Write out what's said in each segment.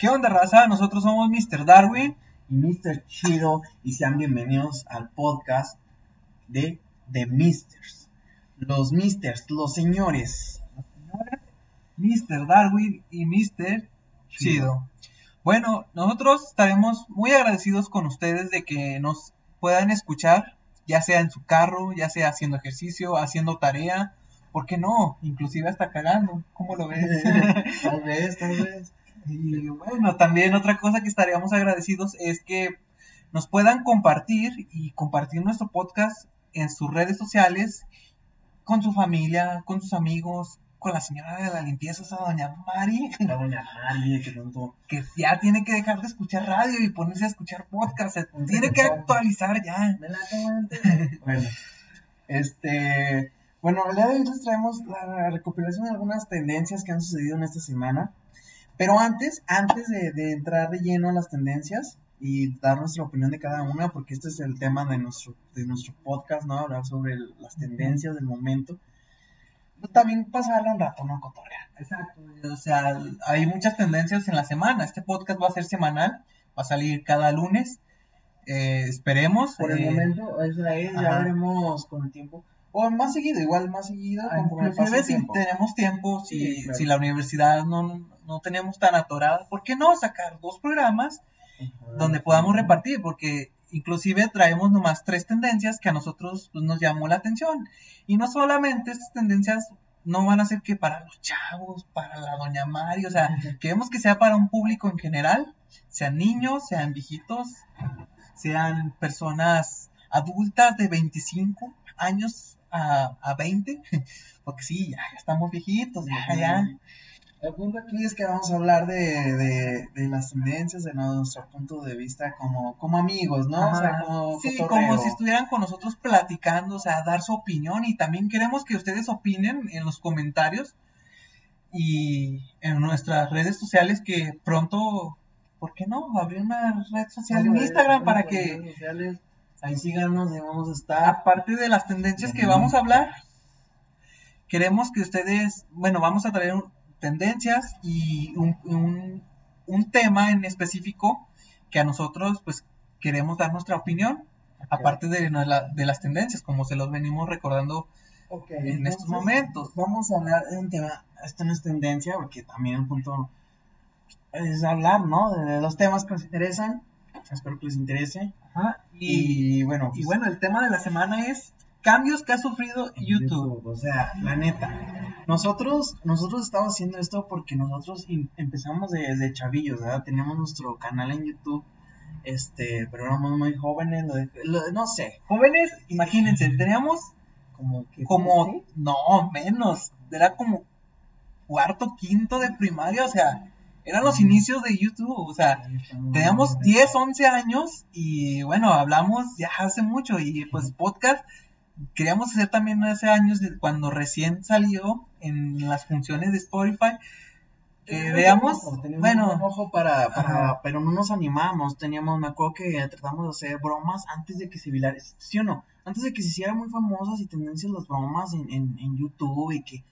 ¿Qué onda, raza? Nosotros somos Mr. Darwin. y Mr. Chido y sean bienvenidos al podcast de The Misters. Los Misters, los señores. Mr. Darwin y Mr. Chido. Bueno, nosotros estaremos muy agradecidos con ustedes de que nos puedan escuchar, ya sea en su carro, ya sea haciendo ejercicio, haciendo tarea, ¿por qué no? Inclusive hasta cagando, ¿cómo lo ves? tal vez, tal vez. Y bueno, también otra cosa que estaríamos agradecidos es que nos puedan compartir y compartir nuestro podcast en sus redes sociales, con su familia, con sus amigos, con la señora de la limpieza, esa doña Mari, La doña Mari, que tanto. que ya tiene que dejar de escuchar radio y ponerse a escuchar podcast, se tiene que actualizar ya. Bueno, este. Bueno, el día de hoy les traemos la recopilación de algunas tendencias que han sucedido en esta semana. Pero antes, antes de, de entrar de lleno a las tendencias y dar nuestra opinión de cada una, porque este es el tema de nuestro, de nuestro podcast, ¿no? Hablar sobre el- las tendencias del momento. Pues también pasarla un rato, ¿no? Cotorrear. Exacto, o sea, hay muchas tendencias en la semana. Este podcast va a ser semanal, va a salir cada lunes. Eh, esperemos. Por el eh, momento, es, ya ajá. veremos con el tiempo. O más seguido, igual más seguido, Ah, Inclusive si tiempo. tenemos tiempo, si, Sí, claro. si la universidad no, no tenemos tan atorada, ¿por qué no sacar dos programas Ajá. donde podamos repartir? Porque inclusive traemos nomás tres tendencias que a nosotros pues, nos llamó la atención. Y no solamente estas tendencias no van a ser que para los chavos, para la doña Mari, o sea, queremos que sea para un público en general, sean niños, sean viejitos, sean personas adultas de 25 años a, a 20, porque sí, ya, ya estamos viejitos, ya, ya. El punto aquí es que vamos a hablar de, de, de las tendencias de nuestro punto de vista como, como amigos, ¿no? O sea, como Sí, cotorreo. como si estuvieran con nosotros platicando, o sea, dar su opinión y también queremos que ustedes opinen en los comentarios y en nuestras redes sociales que pronto, ¿por qué no? Abrir una red social en Instagram para que, sociales. Ahí síganos, ahí vamos a estar. aparte de las tendencias que vamos a hablar, queremos que ustedes, bueno, vamos a traer un- tendencias y un, un, un tema en específico que a nosotros pues queremos dar nuestra opinión, aparte de, de las tendencias, como se los venimos recordando en estos momentos. Vamos a hablar de un tema, esto no es tendencia, porque también el punto es hablar, ¿no? De los temas que nos interesan. Espero que les interese. Y, Y, bueno, y pues, bueno, el tema de la semana es cambios que ha sufrido YouTube. O sea, la neta. Nosotros, nosotros estamos haciendo esto porque nosotros empezamos desde chavillos, ¿verdad? Teníamos nuestro canal en YouTube, este, pero éramos muy jóvenes, lo de- lo- no sé, Jóvenes, imagínense, teníamos como que... como, no, menos, era como cuarto, quinto de primaria, o sea, eran los inicios de YouTube, o sea, teníamos 10, 11 años y bueno, hablamos ya hace mucho y pues podcast queríamos hacer también hace años cuando recién salió en las funciones de Spotify Teníamos veamos, un ojo, bueno, un ojo para, para pero no nos animamos, teníamos, me acuerdo que tratamos de hacer bromas antes de que se virar, ¿sí o no? Antes de que se hicieran muy famosas y tendencias las bromas en, en, en YouTube y que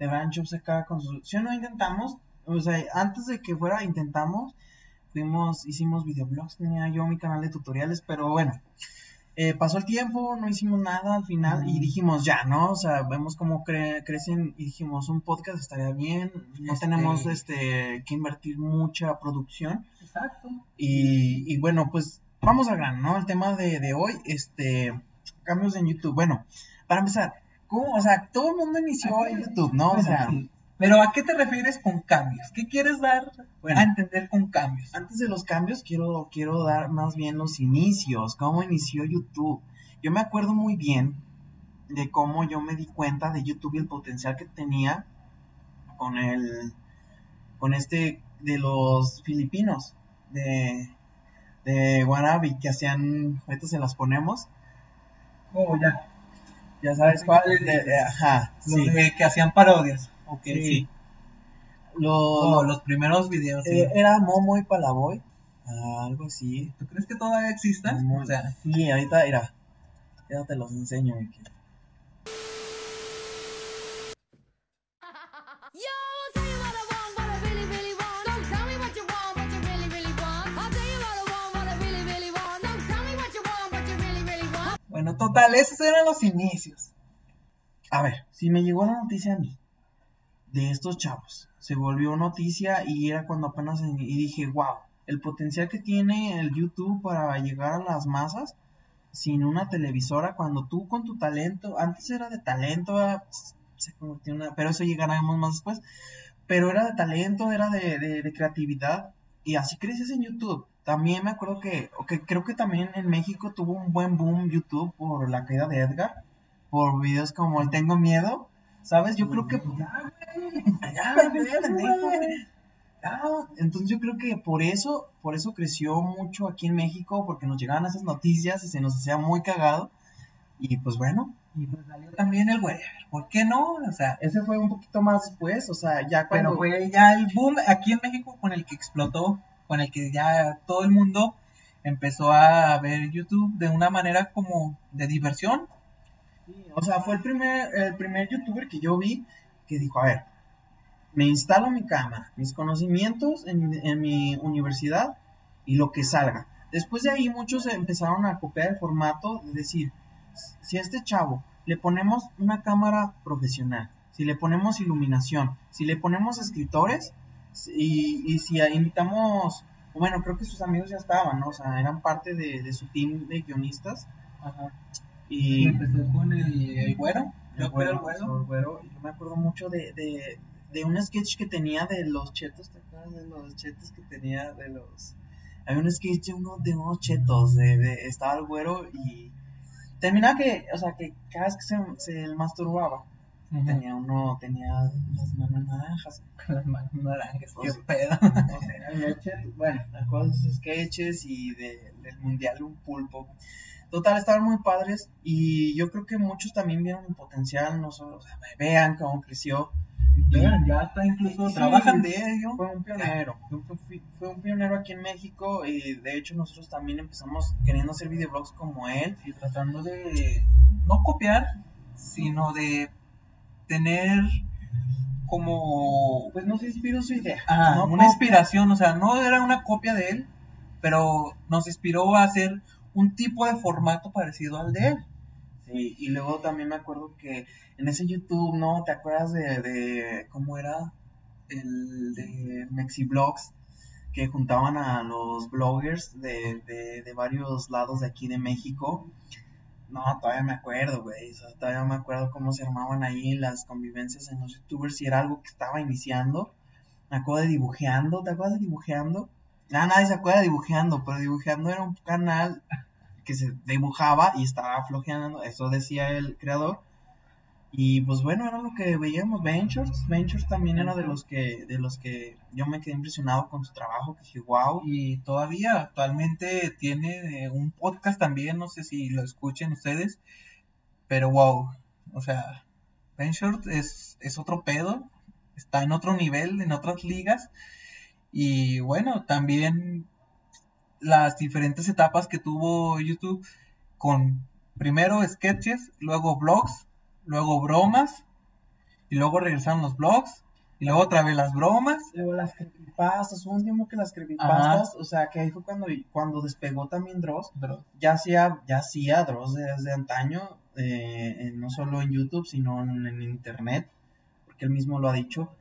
de se acaba con sus, ¿sí o no? Intentamos, o sea, antes de que fuera, intentamos, fuimos, hicimos videoblogs, tenía yo mi canal de tutoriales, pero bueno, eh, pasó el tiempo, no hicimos nada al final y Mm. dijimos ya, ¿no? O sea, vemos cómo cre- crecen y dijimos un podcast estaría bien, no Este- tenemos este que invertir mucha producción exacto. y, y bueno, pues vamos al grano, ¿no? El tema de, de hoy, este, cambios en YouTube. Bueno, para empezar, ¿cómo? O sea, todo el mundo inició en YouTube, ¿no? O sea. Pero ¿a qué te refieres con cambios? ¿Qué quieres dar Bueno. a entender con cambios? Antes de los cambios, quiero, quiero dar más bien los inicios, cómo inició YouTube. Yo me acuerdo muy bien de cómo yo me di cuenta de YouTube y el potencial que tenía con el, con este, de los filipinos, de, de Warabi, que hacían, ahorita se las ponemos, Oh, ya. ya sabes cuál, de- de- ajá, Los sí, de que hacían parodias porque sí. sí. Los, oh, los primeros videos. Eh, sí. Era Momo y Palaboy. Ah, algo así. ¿Tú crees que todavía exista? Momo, o sea, sí, ahorita, mira. Ya te los enseño. Bueno, total, esos eran los inicios. A ver, si me llegó la noticia a mí de estos chavos, se volvió noticia y era cuando apenas y dije, wow, el potencial que tiene el YouTube para llegar a las masas sin una televisora, cuando tú con tu talento, antes era de talento, se convirtió en una, pero eso llegaremos más después, pero era de talento, era de, de, creatividad y así creces en YouTube. También me acuerdo que, que creo que también en México tuvo un buen boom YouTube por la caída de Edgar, por videos como el Tengo Miedo, ¿sabes? Yo creo que... Ya, entonces yo creo que por eso, por eso creció mucho aquí en México, porque nos llegaban esas noticias y se nos hacía muy cagado. Y pues bueno. Y pues salió también el güey. ¿Por qué no? O sea, ese fue un poquito más después, o sea, ya cuando... fue ya el boom aquí en México con el que explotó, con el que ya todo el mundo empezó a ver YouTube de una manera como de diversión. O sea, fue el primer, el primer youtuber que yo vi que dijo, a ver, me instalo mi cámara, mis conocimientos en, mi universidad y lo que salga. Después de ahí muchos empezaron a copiar el formato de decir, si a este chavo le ponemos una cámara profesional, si le ponemos iluminación, si le ponemos escritores y, si invitamos, bueno, creo que sus amigos ya estaban, ¿no? O sea, eran parte de, su team de guionistas. Ajá. Y empezó con el, güero. El güero, el güero. Yo me acuerdo mucho de, de un sketch que tenía de los chetos, ¿te acuerdas de los chetos que tenía de los... Hay un sketch de, uno, de unos chetos, de, estaba el güero y terminaba que, o sea, que cada vez que se, se masturbaba, tenía uno, tenía las manos naranjas. Las manos naranjas, qué pedo. O sea, bueno, me acuerdo de esos sketches y de, del mundial un pulpo. Total, estaban muy padres y yo creo que muchos también vieron el potencial, no solo, o sea, vean cómo creció. Ya está incluso trabajan de ello. Fue un pionero, fue, un pionero aquí en México y de hecho nosotros también empezamos queriendo hacer videoblogs como él. Y tratando de no copiar, sino de tener como pues nos inspiró su idea, una inspiración, o sea, no era una copia de él, pero nos inspiró a hacer un tipo de formato parecido al de él. Sí, y luego también me acuerdo que en ese YouTube, ¿no? ¿Te acuerdas de, de cómo era el de Mexiblogs? Que juntaban a los bloggers de, de, de varios lados de aquí de México. No, todavía me acuerdo, güey. todavía me acuerdo cómo se armaban ahí las convivencias en los youtubers. Si era algo que estaba iniciando. Me acuerdo de dibujeando. ¿Te acuerdas de dibujeando? Nada, nadie se acuerda de dibujeando, pero dibujeando era un canal que se dibujaba y estaba flojeando, eso decía el creador. Y pues bueno, era lo que veíamos Ventures. Ventures también era de los que de los que yo me quedé impresionado con su trabajo, que dije, wow. Y todavía actualmente tiene un podcast también, no sé si lo escuchen ustedes, pero wow, o sea, Ventures es, es otro pedo, está en otro nivel, en otras ligas. Y bueno, también las diferentes etapas que tuvo YouTube con primero sketches, luego vlogs, luego bromas, y luego regresaron los vlogs, y luego otra vez las bromas. Luego las creepypastas, hubo un tiempo que las creepypastas, o sea, que ahí fue cuando, cuando despegó también Dross. Ya hacía, ya hacía Dross desde antaño, eh, no solo en YouTube, sino en internet, porque él mismo lo ha dicho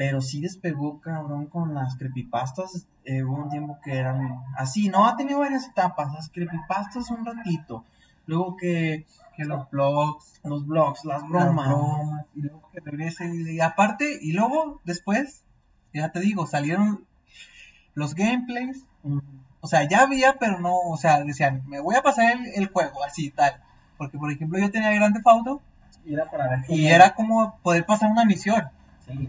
pero sí despegó cabrón con las creepypastas. Eh, hubo un tiempo que eran así, ¿no? Ha tenido varias etapas. Las creepypastas un ratito. Luego que, que los blogs, los blogs, las bromas. y luego que regrese. Y aparte, y luego después, ya te digo, salieron los gameplays. O sea, ya había, pero no, o sea, decían, me voy a pasar el, juego, así tal. Porque, por ejemplo, yo tenía Grande Fauto. Y era para ver Y era como poder pasar una misión. Sí.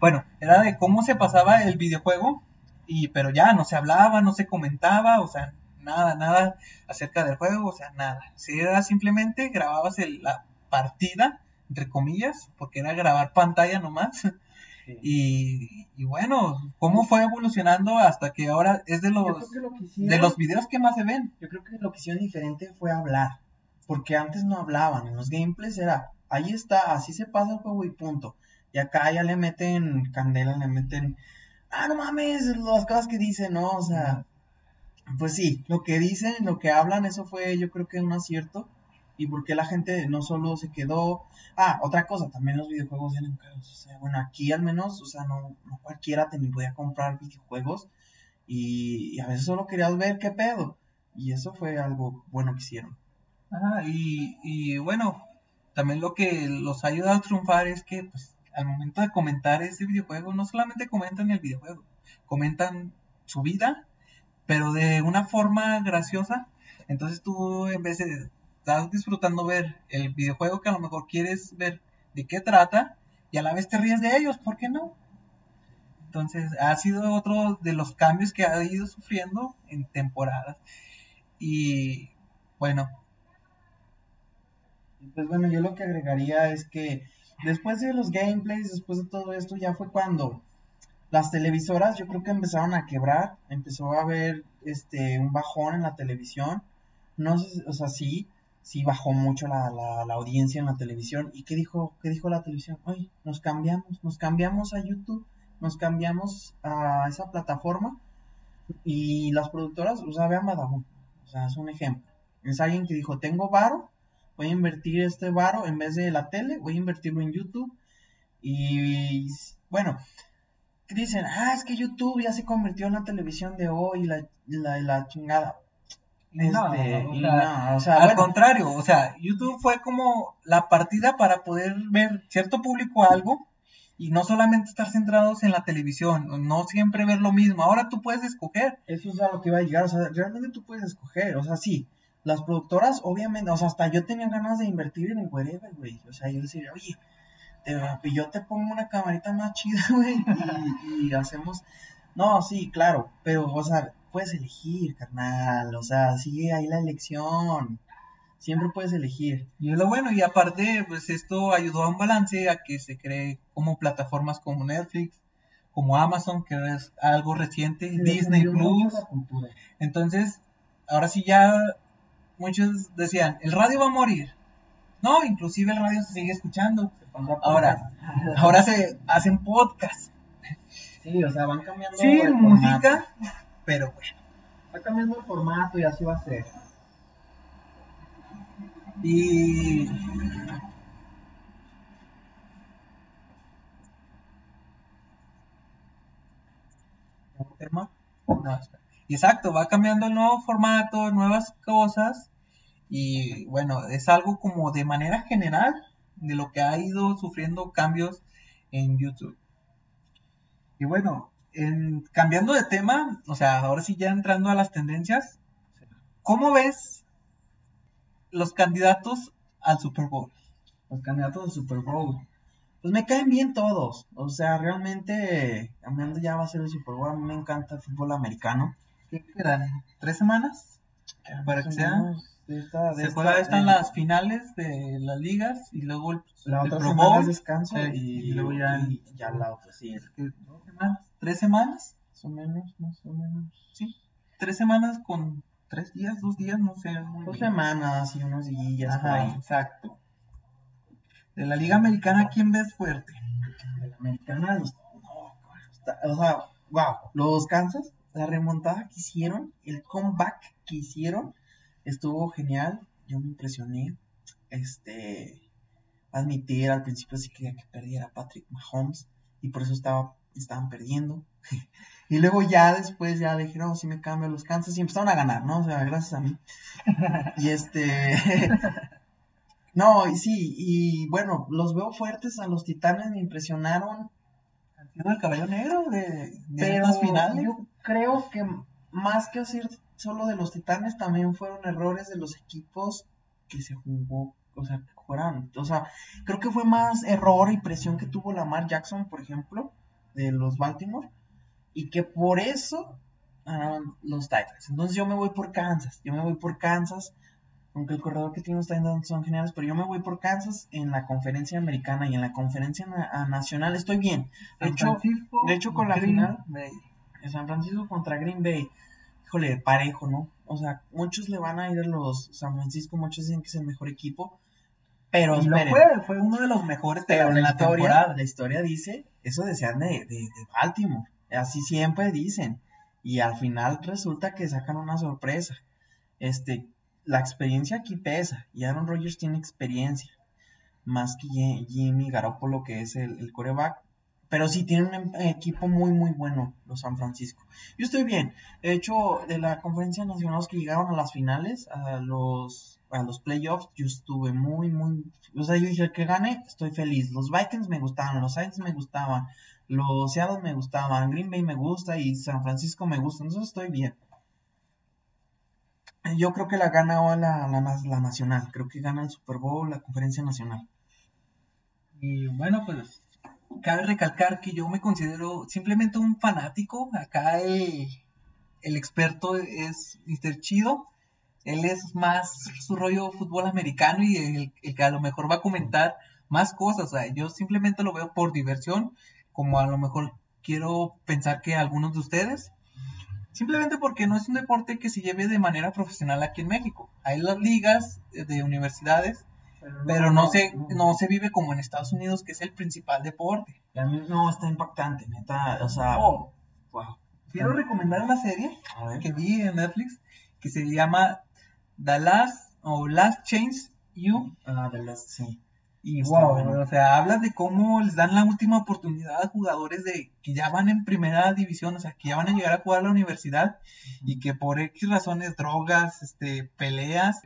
Bueno, era de cómo se pasaba el videojuego, y pero ya no se hablaba, no se comentaba, o sea, nada, nada acerca del juego, o sea, nada. Si era simplemente grababas la partida, entre comillas, porque era grabar pantalla nomás. Y, bueno, cómo fue evolucionando hasta que ahora es de los, de los videos que más se ven. Yo creo que lo que hicieron diferente fue hablar, porque antes no hablaban, en los gameplays era, ahí está, así se pasa el juego y punto. Y acá ya le meten candela, le meten, ah, no mames, las cosas que dicen, ¿no? O sea, pues sí, lo que dicen, lo que hablan, eso fue yo creo que un acierto. y por qué la gente no solo se quedó. Ah, otra cosa, también los videojuegos eran caros. O sea, bueno, aquí al menos, o sea, no, no cualquiera te ni podía comprar videojuegos y, y a veces solo querías ver qué pedo. Y eso fue algo bueno que hicieron. Ajá, y, y bueno, también lo que los ha ayudado a triunfar es que, pues, al momento de comentar ese videojuego, no solamente comentan el videojuego, comentan su vida, pero de una forma graciosa. Entonces tú, en vez de estás disfrutando ver el videojuego que a lo mejor quieres ver de qué trata, y a la vez te ríes de ellos, ¿por qué no? Entonces, ha sido otro de los cambios que ha ido sufriendo en temporadas. Y bueno, Pues bueno, yo lo que agregaría es que después de los gameplays, después de todo esto, ya fue cuando las televisoras yo creo que empezaron a quebrar, empezó a haber este un bajón en la televisión. No sé, o sea, sí, sí bajó mucho la, la, la audiencia en la televisión. ¿Y qué dijo, qué dijo la televisión? Oye, nos cambiamos, nos cambiamos a YouTube, nos cambiamos a esa plataforma. Y las productoras, o sea, vean Badabun, o sea, es un ejemplo. Es alguien que dijo, tengo varo, voy a invertir este varo en vez de la tele, voy a invertirlo en YouTube. Y bueno, dicen, ah, es que YouTube ya se convirtió en la televisión de hoy, la, la, la chingada. No, Este, o y sea, no, o sea, al bueno, contrario, o sea, YouTube fue como la partida para poder ver cierto público algo y no solamente estar centrados en la televisión, no siempre ver lo mismo. Ahora tú puedes escoger. Eso es a lo que iba a llegar, o sea, realmente tú puedes escoger, o sea, sí, las productoras, obviamente, o sea, hasta yo tenía ganas de invertir en el wherever, güey, o sea, yo decía, oye, te- yo te pongo una camarita más chida, güey, y, y hacemos, no, sí, claro, pero, o sea, puedes elegir, carnal, o sea, sigue ahí la elección, siempre puedes elegir. Y es lo bueno, y aparte, pues esto ayudó a un balance a que se cree como plataformas como Netflix, como Amazon, que es algo reciente, Disney Plus. Entonces, ahora sí ya muchos decían, el radio va a morir. No, inclusive el radio se sigue escuchando. Ahora, ahora se hacen podcasts. Sí, o sea, van cambiando Sí, el música, pero bueno. va cambiando el formato y así va a ser. Y ¿Nuevo tema? No, espera. Y exacto, va cambiando el nuevo formato, nuevas cosas. Y bueno, es algo como de manera general de lo que ha ido sufriendo cambios en YouTube. Y bueno, en, cambiando de tema, o sea, ahora sí ya entrando a las tendencias, ¿cómo ves los candidatos al Super Bowl? los candidatos del Super Bowl. Pues me caen bien todos. O sea, realmente, cambiando ya va a ser el Super Bowl. A mí me encanta el fútbol americano. ¿Qué quedan? ¿Tres semanas? Para que Más o sea. menos de esta- de Se esta- juega, están eh, las finales de las ligas y luego el, La el otra Pro semana Bowl. es descanso Sí, y, y luego ya- y ya la otra, sí. ¿Qué? ¿Dos semanas? ¿Tres semanas? Más o menos, más o menos. Sí. Tres semanas con tres días, dos días, no sé. muy Dos bien. semanas y unos días Ajá, ahí. exacto. De la Liga Americana, ¿quién ves fuerte? De la americana, los, no, o sea, wow, los Kansas, la remontada que hicieron, el comeback que hicieron, estuvo genial, yo me impresioné, este, admitir al principio sí quería que perdiera Patrick Mahomes, y por eso estaba, estaban perdiendo, y luego ya después ya dijeron, no, si me cambio los Kansas, y empezaron a ganar, ¿no? O sea, gracias a mí, y este... No, y sí, y bueno, los veo fuertes a los titanes, me impresionaron, el caballo negro de, de pero finales. yo creo que más que decir solo de los titanes, también fueron errores de los equipos que se jugó, o sea, que jugaron. O sea, creo que fue más error y presión que tuvo Lamar Jackson, por ejemplo, de los Baltimore, y que por eso ganaron los Titans. Entonces yo me voy por Kansas, yo me voy por Kansas, aunque el corredor que tiene los Titans son geniales, pero yo me voy por Kansas en la conferencia americana y en la conferencia na- nacional estoy bien. De hecho, de hecho, con la final- Bay. En San Francisco contra Green Bay, híjole, parejo, ¿no? O sea, muchos le van a ir a los San Francisco, muchos dicen que es el mejor equipo, pero Y lo esperen, fue, fue uno de los mejores de pero la, la la historia, temporada. la historia dice, eso decían de, de, de Baltimore, así siempre dicen, y al final resulta que sacan una sorpresa. Este, la experiencia aquí pesa. Y Aaron Rodgers tiene experiencia. Más que Jimmy Garoppolo, que es el, el coreback. Pero sí tienen un equipo muy, muy bueno, los San Francisco. Yo estoy bien. De hecho, de la conferencia nacional que llegaron a las finales, a los, a los playoffs, yo estuve muy, muy. O sea, yo dije, el que gane, estoy feliz. Los Vikings me gustaban, los Saints me gustaban, los Seattle me gustaban, Green Bay me gusta y San Francisco me gusta. Entonces estoy bien. Yo creo que la gana la, la, la nacional. Creo que gana el Super Bowl, la conferencia nacional. Y bueno, pues cabe recalcar que yo me considero simplemente un fanático. Acá el, experto es Mr. Chido. Él es más su rollo fútbol americano y el, que a lo mejor va a comentar más cosas. O sea, yo simplemente lo veo por diversión, como a lo mejor quiero pensar que algunos de ustedes. Simplemente porque no es un deporte que se lleve de manera profesional aquí en México. Hay las ligas de universidades pero no, se, no se vive como en Estados Unidos, que es el principal deporte. a mí no, está impactante, neta, o sea, wow. Quiero recomendar una serie que vi en Netflix que se llama The Last o Last Change You. Ah, The Last, sí. Y wow, o sea, habla de cómo les dan la última oportunidad a jugadores de que ya van en primera división, o sea, que ya van a llegar a jugar a la universidad y que por X razones, drogas, este, peleas,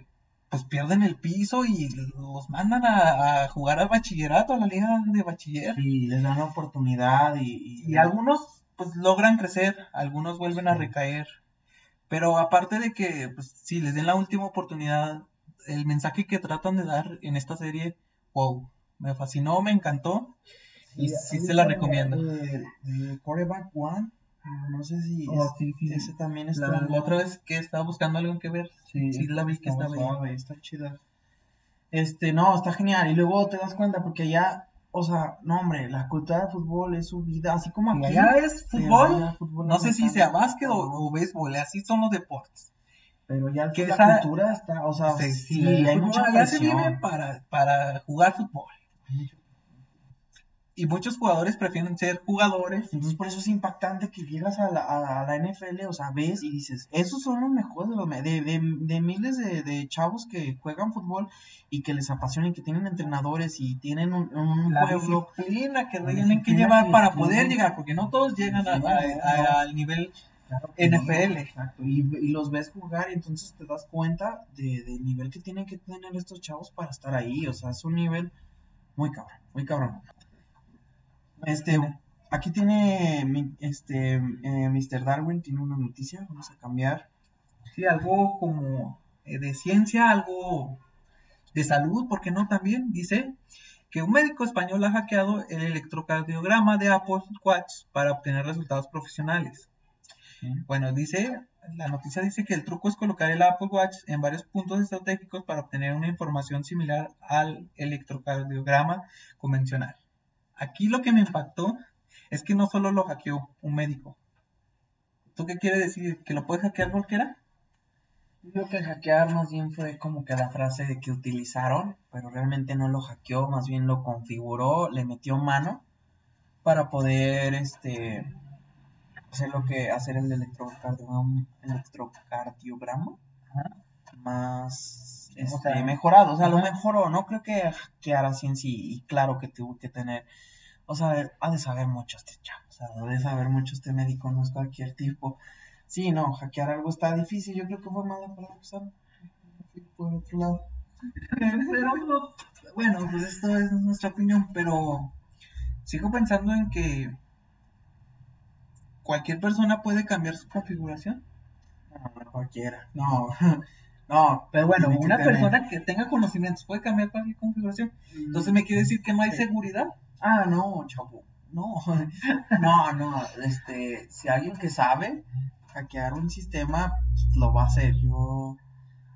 pues pierden el piso y los mandan a, jugar al bachillerato, a la liga de bachiller. Y les dan la oportunidad y, y, algunos pues logran crecer, algunos vuelven a recaer. Pero aparte de que pues si les den la última oportunidad, el mensaje que tratan de dar en esta serie, wow, me fascinó, me encantó y sí, se la recomiendo. De, de Coreback One no sé si oh, ese también está. La, otra vez que estaba buscando algo que ver. Sí, sí la vi que estaba ahí. Está chida. Este, no, está genial. Y luego te das cuenta porque ya, o sea, no, hombre, la cultura de fútbol es su vida, así como aquí. Ya es fútbol. no sé si sea básquet o, béisbol, así son los deportes. Pero ya que la cultura está, o sea, sí, hay mucha Ya se vive para, para jugar fútbol y muchos jugadores prefieren ser jugadores. Entonces por eso es impactante que llegas a la, a la NFL, o sea, ves y dices, esos son los mejores de, de, de, miles de, chavos que juegan fútbol y que les apasiona y que tienen entrenadores y tienen un, un la disciplina que tienen que llevar para poder llegar, porque no todos llegan al nivel NFL. Exacto, y, y, los ves jugar y entonces te das cuenta de, del nivel que tienen que tener estos chavos para estar ahí, o sea, es un nivel muy cabrón, muy cabrón. Este, aquí tiene este eh, Mr. Darwin tiene una noticia, vamos a cambiar. Sí, algo como eh, de ciencia, algo de salud, ¿por qué no también? Dice que un médico español ha hackeado el electrocardiograma de Apple Watch para obtener resultados profesionales. Bueno, dice, la noticia dice que el truco es colocar el Apple Watch en varios puntos estratégicos para obtener una información similar al electrocardiograma convencional. Aquí lo que me impactó es que no solo lo hackeó un médico. ¿Tú qué quiere decir? ¿Que lo puede hackear cualquiera? Yo creo que hackear más bien fue como que la frase que utilizaron, pero realmente no lo hackeó, más bien lo configuró, le metió mano para poder este hacer lo que hacer el electrocardiograma, electrocardiograma más este, mejorado, o sea, lo mejoró, no creo que hackeara así en sí, y claro que tuvo que tener o sea, ha de saber mucho este chavo, o sea, ha de saber mucho este médico, no es cualquier tipo. Sí, no, hackear algo está difícil, yo creo que fue malo para usar por otro lado. pero, bueno, pues esto es nuestra opinión, pero sigo pensando en que cualquier persona puede cambiar su configuración. No, cualquiera, no. No, pero bueno, una persona que tenga conocimientos puede cambiar cualquier configuración. Entonces me quiere decir que no hay seguridad. Ah, no, chavo. No, no, no. Este, si alguien que sabe hackear un sistema, pues, lo va a hacer. Yo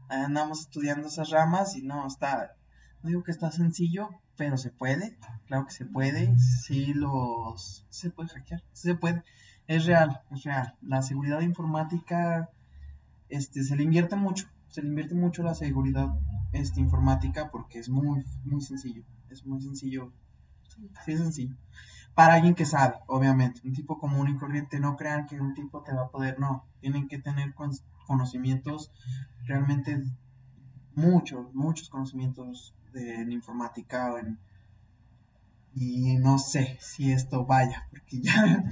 andamos estudiando esas ramas y no está. No digo que está sencillo, pero se puede. Claro que se puede. Sí, los. Se puede hackear. se puede. Es real, es real. La seguridad informática este, se le invierte mucho. Se le invierte mucho la seguridad este, informática porque es muy, muy sencillo. Es muy sencillo Sí, es sencillo. Para alguien que sabe, obviamente. Un tipo común y corriente, no crean que un tipo te va a poder, no. Tienen que tener conocimientos realmente muchos, muchos conocimientos de, en informática o en, y no sé si esto vaya, porque ya...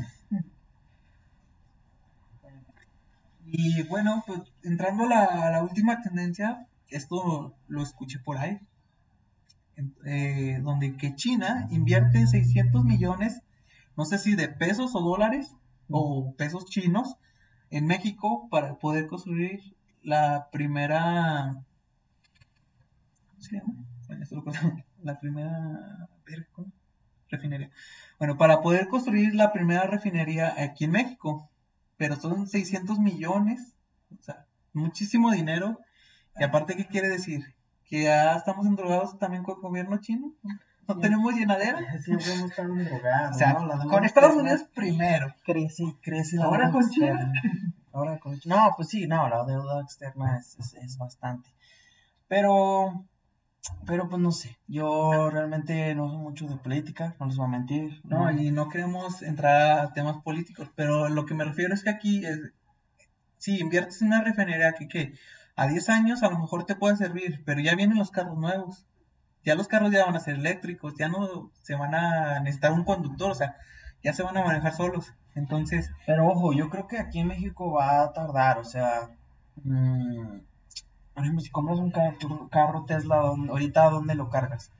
Y bueno, pues entrando a la, última tendencia, esto lo escuché por ahí, eh, donde que China invierte 600 millones, no sé si de pesos o dólares, o pesos chinos, en México para poder construir la primera... ¿Cómo se llama? Bueno, esto lo acuerdo. La primera... Refinería. Bueno, para poder construir la primera refinería aquí en México. Pero son 600 millones. O sea, muchísimo dinero. Y aparte, ¿qué quiere decir? Que ya estamos endrogados también con el gobierno chino. No Sí. tenemos llenadera. Siempre hemos estado drogados, O sea, ¿no? Con Estados Unidos primero. crece crece la Ahora con China. Ahora con China. No, pues sí, no, la deuda externa es, es, es bastante. Pero, pero pues no sé, yo realmente no sé mucho de política, no les voy a mentir. No, y no queremos entrar a temas políticos, pero lo que me refiero es que aquí, es, si inviertes en una refinería que, que a 10 años a lo mejor te puede servir, pero ya vienen los carros nuevos. Ya los carros ya van a ser eléctricos, ya no se van a necesitar un conductor, o sea, ya se van a manejar solos. Entonces, Pero ojo, yo creo que aquí en México va a tardar, o sea, mm, por ejemplo, si compras un carro, carro Tesla, ¿dónde- ahorita ¿dónde lo cargas?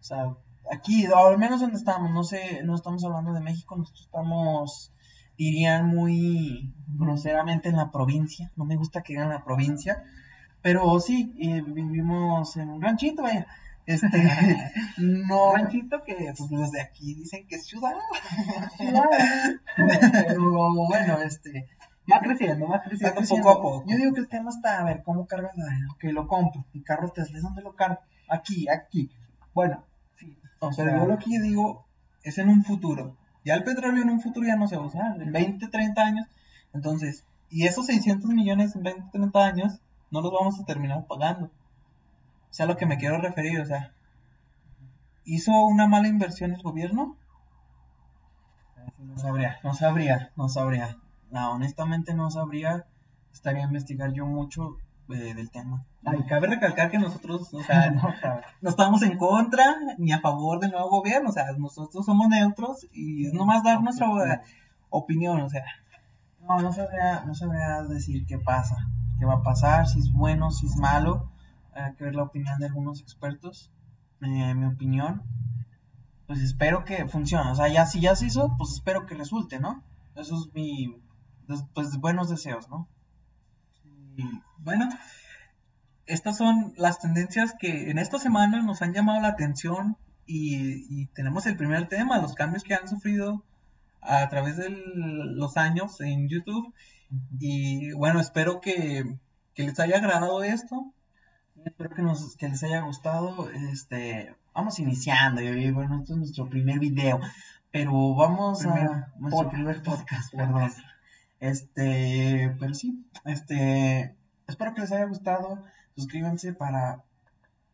O sea, aquí, o al menos donde estamos, no sé, no estamos hablando de México, nosotros estamos, dirían muy groseramente en la provincia, no me gusta que digan la provincia, pero sí, eh, vivimos en un ranchito, vaya, este, no, ranchito que pues, los de aquí dicen que es ciudad. pero bueno, este, Va creciendo, va creciendo creciendo. poco a poco. Yo digo que el tema está, a ver, ¿cómo cargas la Ok, lo compro. Mi carro Tesla, ¿es ¿dónde lo cargo? Aquí, aquí. Bueno, sí, O pero sea, yo lo que yo digo es en un futuro. Ya el petróleo en un futuro ya no se va a usar, en 20, 30 años. Entonces, y esos 600 millones en 20, 30 años no los vamos a terminar pagando. O sea, a lo que me quiero referir, o sea, ¿hizo una mala inversión el gobierno? no sabría, no sabría, no sabría. No, honestamente no sabría. Estaría a investigar yo mucho eh, del tema. Ay, cabe recalcar que nosotros, o sea, no estamos en contra ni a favor del nuevo gobierno, o sea, nosotros somos neutros y es nomás dar nuestra eh, opinión, o sea, No, no sabría, no sabría decir qué pasa, qué va a pasar, si es bueno, si es malo. Hay que ver la opinión de algunos expertos. Eh, mi opinión, pues espero que funcione. O sea, ya si ya se hizo, pues espero que resulte, ¿no? Eso es mi, pues buenos deseos, ¿no? Y bueno, estas son las tendencias que en esta semana nos han llamado la atención y, y tenemos el primer tema, los cambios que han sufrido a través de los años en YouTube. Y bueno, espero que, que les haya agradado esto. Espero que, nos, que les haya gustado. Este, vamos iniciando. Y bueno, este es nuestro primer video. Pero vamos Primer a nuestro podcast. primer podcast, perdón. Este, pero sí, este, espero que les haya gustado. Suscríbanse para,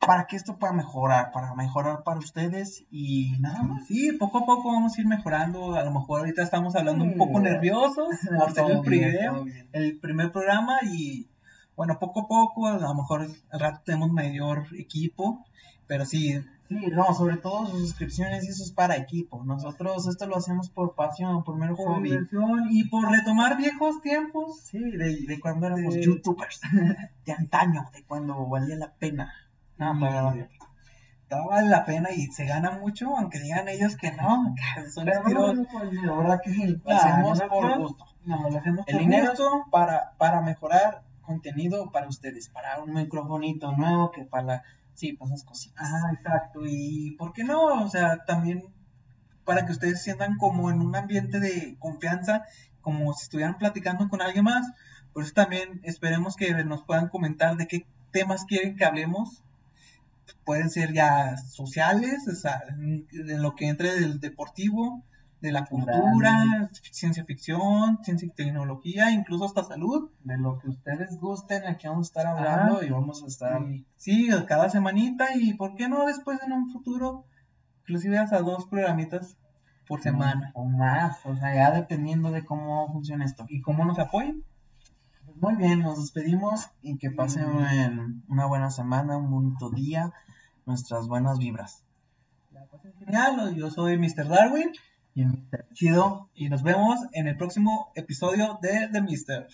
para que esto pueda mejorar, para mejorar para ustedes y nada más. Sí, poco a poco vamos a ir mejorando. A lo mejor ahorita estamos hablando un poco Sí. nerviosos por ser el primer, bien. el primer programa y bueno, poco a poco, a lo mejor al rato tenemos mayor equipo, pero sí, Sí, no, sobre todo sus suscripciones y eso es para equipo. Nosotros esto lo hacemos por pasión, por mero por hobby. diversión y por retomar viejos tiempos. Sí, de, de cuando éramos De- youtubers, de antaño, de cuando valía la pena. No, todo vale la pena y se gana mucho, aunque digan ellos que no, que son pero no, no, no, la verdad que sí, lo hacemos nosotros- por gusto. No, lo hacemos El por dinero gusto. para, para mejorar contenido para ustedes, para un microfonito nuevo que para la... Sí, para esas cositas. Ajá, exacto. Y por qué no, o sea, también para que ustedes sientan como en un ambiente de confianza, como si estuvieran platicando con alguien más. Por eso también esperemos que nos puedan comentar de qué temas quieren que hablemos. Pueden ser ya sociales, o sea, de lo que entre del deportivo, de la cultura, ciencia ficción, ciencia y tecnología, incluso hasta salud. De lo que ustedes gusten, aquí vamos a estar hablando y vamos a estar... Y, sí, cada semanita y por qué no después en un futuro, inclusive hasta dos programitas por semana. O más, o sea, ya dependiendo de cómo funciona esto. ¿Y cómo nos apoyan? Pues Muy bien, nos despedimos y que pasen una buena semana, un bonito día, nuestras buenas vibras. Genial, yo soy Mr. Darwin Y y nos vemos en el próximo episodio de The Mister.